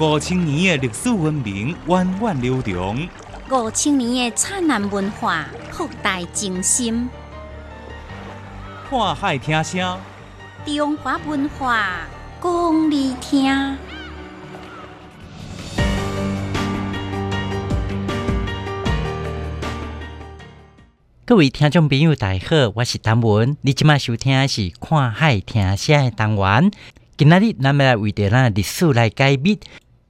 五千年的历史文明源远流长，五千年的灿烂文化博大精深。看海听声，中华文化讲你听。各位听众朋友，大家好，我是谭文。你今麦收听的是看海听声的单元。今仔日咱们来为着咱历史来解密，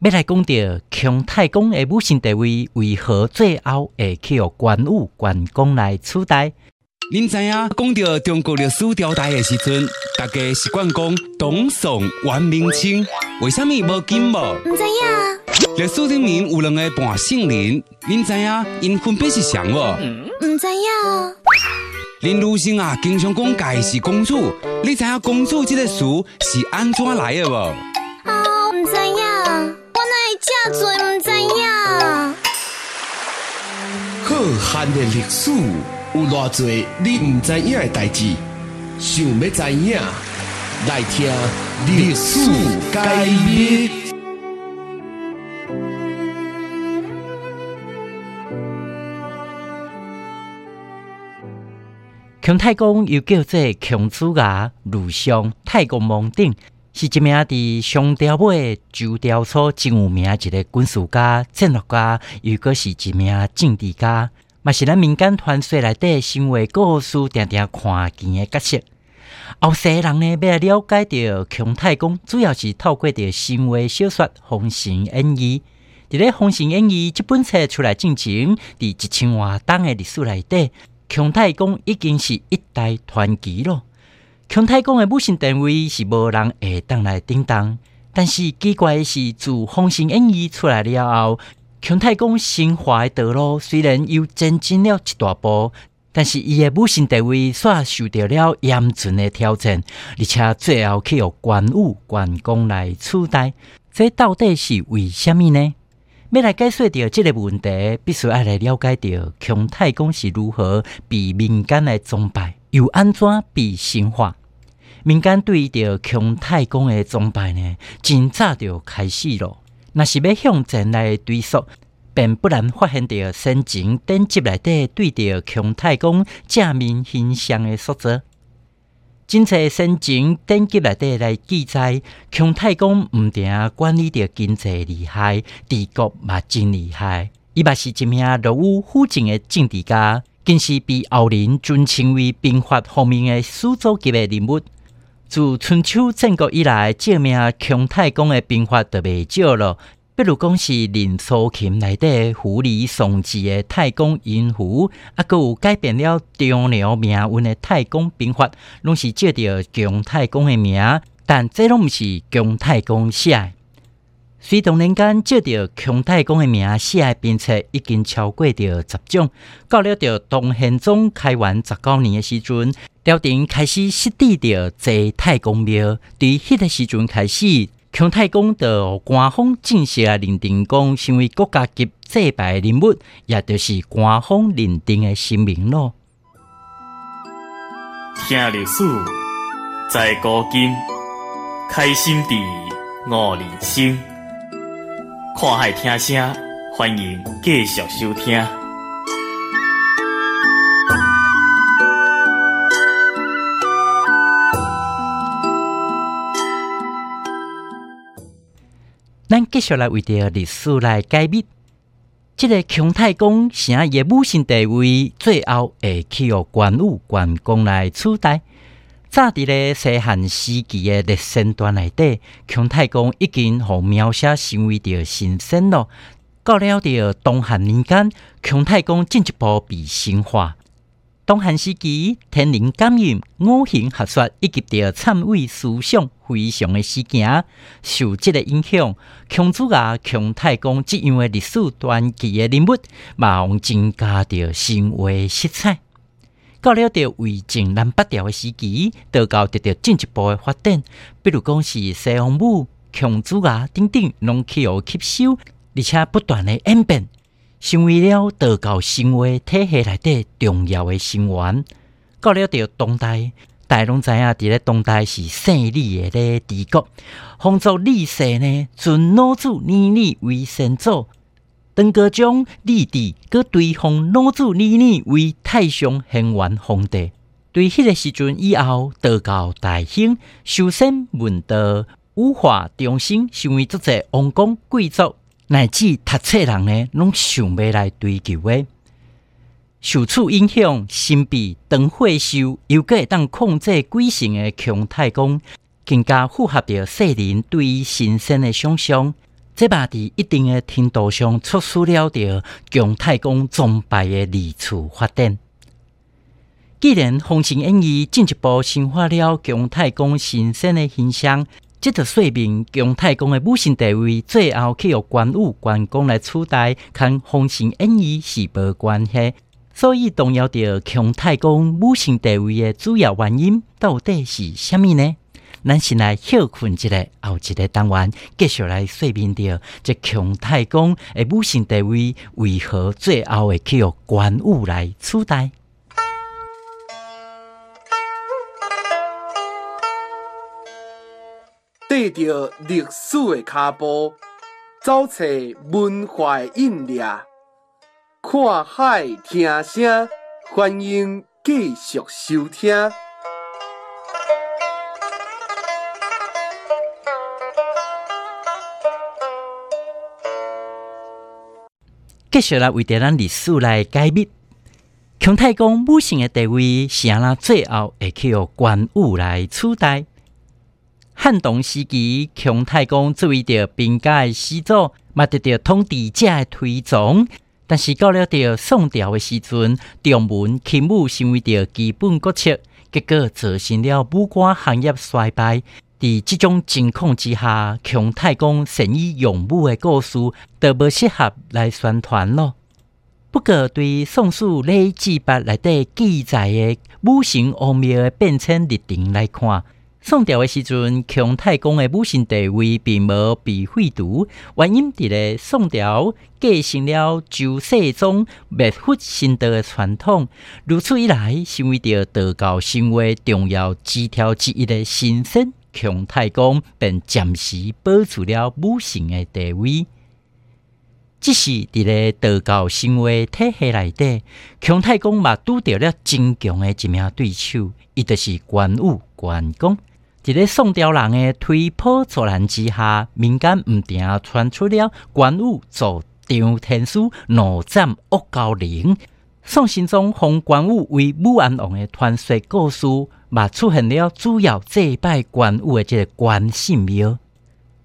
要来讲到姜太公的母性地位为何最后会去由关羽、关公来取代？您知影讲到中国历史朝代的时阵，大家习惯讲董宋、元、明、清，为什么无金无？唔知影，历史里面有两个半姓人，您知影因分别是谁无？唔知影，林如生啊，经常讲家是公主，你知影公主这个词是安怎来的无？哦，唔知影，我哪会这多唔知影？浩瀚的历史有偌多你唔知影的代志，想要知影，来听历史解密。姜太公又叫做姜子牙、陆相、太公望鼎，是一名伫商朝尾周朝初真有名一个军事家、战略家，又阁是一名政治家，嘛是咱民间传说内底神话故事定定看见的角色。后世人呢，要来了解到姜太公，主要是透过着神话小说《封神演义》。伫咧《封神演义》这本册出来进前，伫一千多档的历史内底。姜太公已经是一代传奇了。姜太公的母姓地位是无人会当来顶当，但是奇怪的是，自《封神演义》出来了后，姜太公升华的道路虽然又前进了一大步，但是伊的母姓地位却受到了严峻的挑战，而且最后去由关武、关公来取代。这到底是为什么呢？要来解说到这个问题，必须要来了解到姜太公是如何被民间来崇拜，又安怎被神化。民间对着姜太公的崇拜呢，真早就开始了。若是要向前来追溯，便不难发现到先前典籍内底对着姜太公正面形象的塑造。真侪先前典籍内底来记载，姜太公毋定管理着经济厉害，治国嘛真厉害。伊嘛是一名落有虎正的政治家，更是被后人尊称为兵法方面的始祖级的人物。自春秋战国以来，借名姜太公的兵法特别少了。比如讲是《林苏琴》内底狐狸送子的太公引狐，啊，佮有改变了张辽命运的太公兵法，拢是借着姜太公的名，但这拢毋是姜太公写的。随同年间借着孔太公的名写的编册已经超过着十种，到了着东宪宗开元十九年的时阵，朝廷开始设置着坐太公庙，伫迄个时阵开始。孔太公的官方正式啊认定讲，成为国家级祭拜人物，也就是官方认定的神明咯。听历史，在古今，开心地悟人生。看海听声，欢迎继续收听。咱继续来为着历史来解密，这个姜太公啥伊母姓地位，最后会去由关羽、关公来取代。早伫咧西汉时期的历史段内底，姜太公已经互描写成为着神仙咯。到了着东汉年间，姜太公进一步被神化。东汉时期，天人感应、五行学说以及着参与思想非常的事件，受这个影响，姜子牙、姜太公这样的历史传奇的人物，马上增加着神话色彩。到了着魏晋南北朝的时期，道教得到进一步的发展，比如讲是西王母、姜子啊等等，拢去有吸收，而且不断的演变。成为了道教神话体系内底重要的成员。到了着当代，大拢知影伫咧当代是姓李诶咧帝国，封作李氏呢，尊老祖李李为先祖。当个将李帝，佮对方老祖李李为太上贤元皇帝。对迄个时阵以后，道教大兴，修身问道，武化重兴，成为足者王公贵族乃至读册人呢，拢想要来追求的。受此影响，神秘当会修，又个会当控制鬼神的强太公，更加符合着世人对于神仙的想象。这把伫一定的程度上促使了着姜太公崇拜的二次发展。既然封神演义进一步深化了姜太公神仙的形象，这就说明姜太公的母神地位最后去由关羽、关公来取代，跟封神演义是无关系。所以，动摇着姜太公母性地位的主要原因到底是虾米呢？咱先来休困一下，后一个单元继续来说明着这强太公的母性地位为何最后会去由关羽来取代？缀着历史的脚步，走出文化印掠。看海听声，欢迎继续收听。继续来为着咱历史来解密，强太公母性的地位是安那最后会去由关羽来取代？汉唐时期，强太公作为着兵家的始祖，嘛得到统治者的推崇。但是到了着宋朝的时阵，重文轻武成为着基本国策，结果造成了武官行业衰败。在这种情况之下，强太公善于用武的故事，就无适合来宣传咯。不过，对宋史《礼记八》内底记载的武神奥妙的变迁历程来看，宋朝的时阵，强太公的武神地位并无被废除，原因伫咧宋朝继承了周世宗灭佛神道的传统，如此一来，成为着道教生活重要枝条之一的神仙强太公，便暂时保住了母神的地位。只是伫咧道教神话体系内底，强太公嘛拄着了真强的一名对手，伊就是关羽关公。伫咧宋朝人的推波助澜之下，民间毋定传出了关羽做张天师怒斩恶高陵，宋神宗封关羽为武安王的传说故事，嘛出现了主要祭拜关羽的这个关圣庙，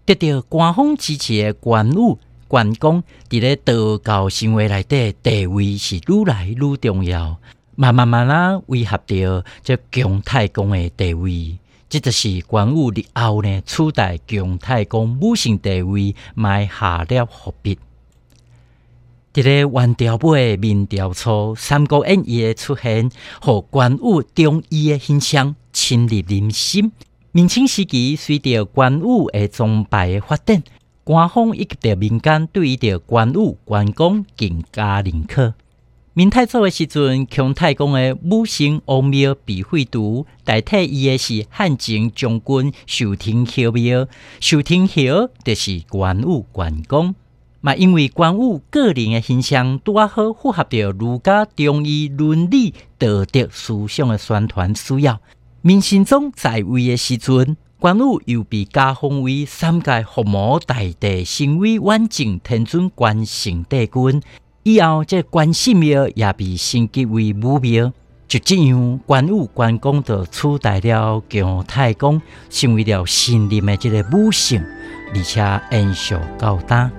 得到官方支持的关羽关公，伫咧道教生活内底地位是愈来愈重要，慢慢慢啊威胁着这姜太公的地位。这就是关羽日后呢，取代姜太公母性地位，埋下了伏笔。伫咧元朝尾明朝初，《三国演义》的出现，和关羽忠义的形象深入人心。明清时期，随着关羽的崇拜的发展，官方以及着民间对于着关羽、关公更加认可。明太祖的时阵，姜太公的母姓王庙被废除，代替伊的是汉景将军寿亭侯庙。寿亭侯就是关羽关公。嘛，因为关羽个人的形象拄啊好符合着儒家中医伦理道德思想的宣传需要。明神宗在位的时阵，关羽又被加封为三界伏魔大帝，成为万靖天尊关圣帝君。以后，这关圣庙也被升级为武庙，就这样，关羽、关公就取代了姜太公，成为了新任的这个武圣，而且延续高大。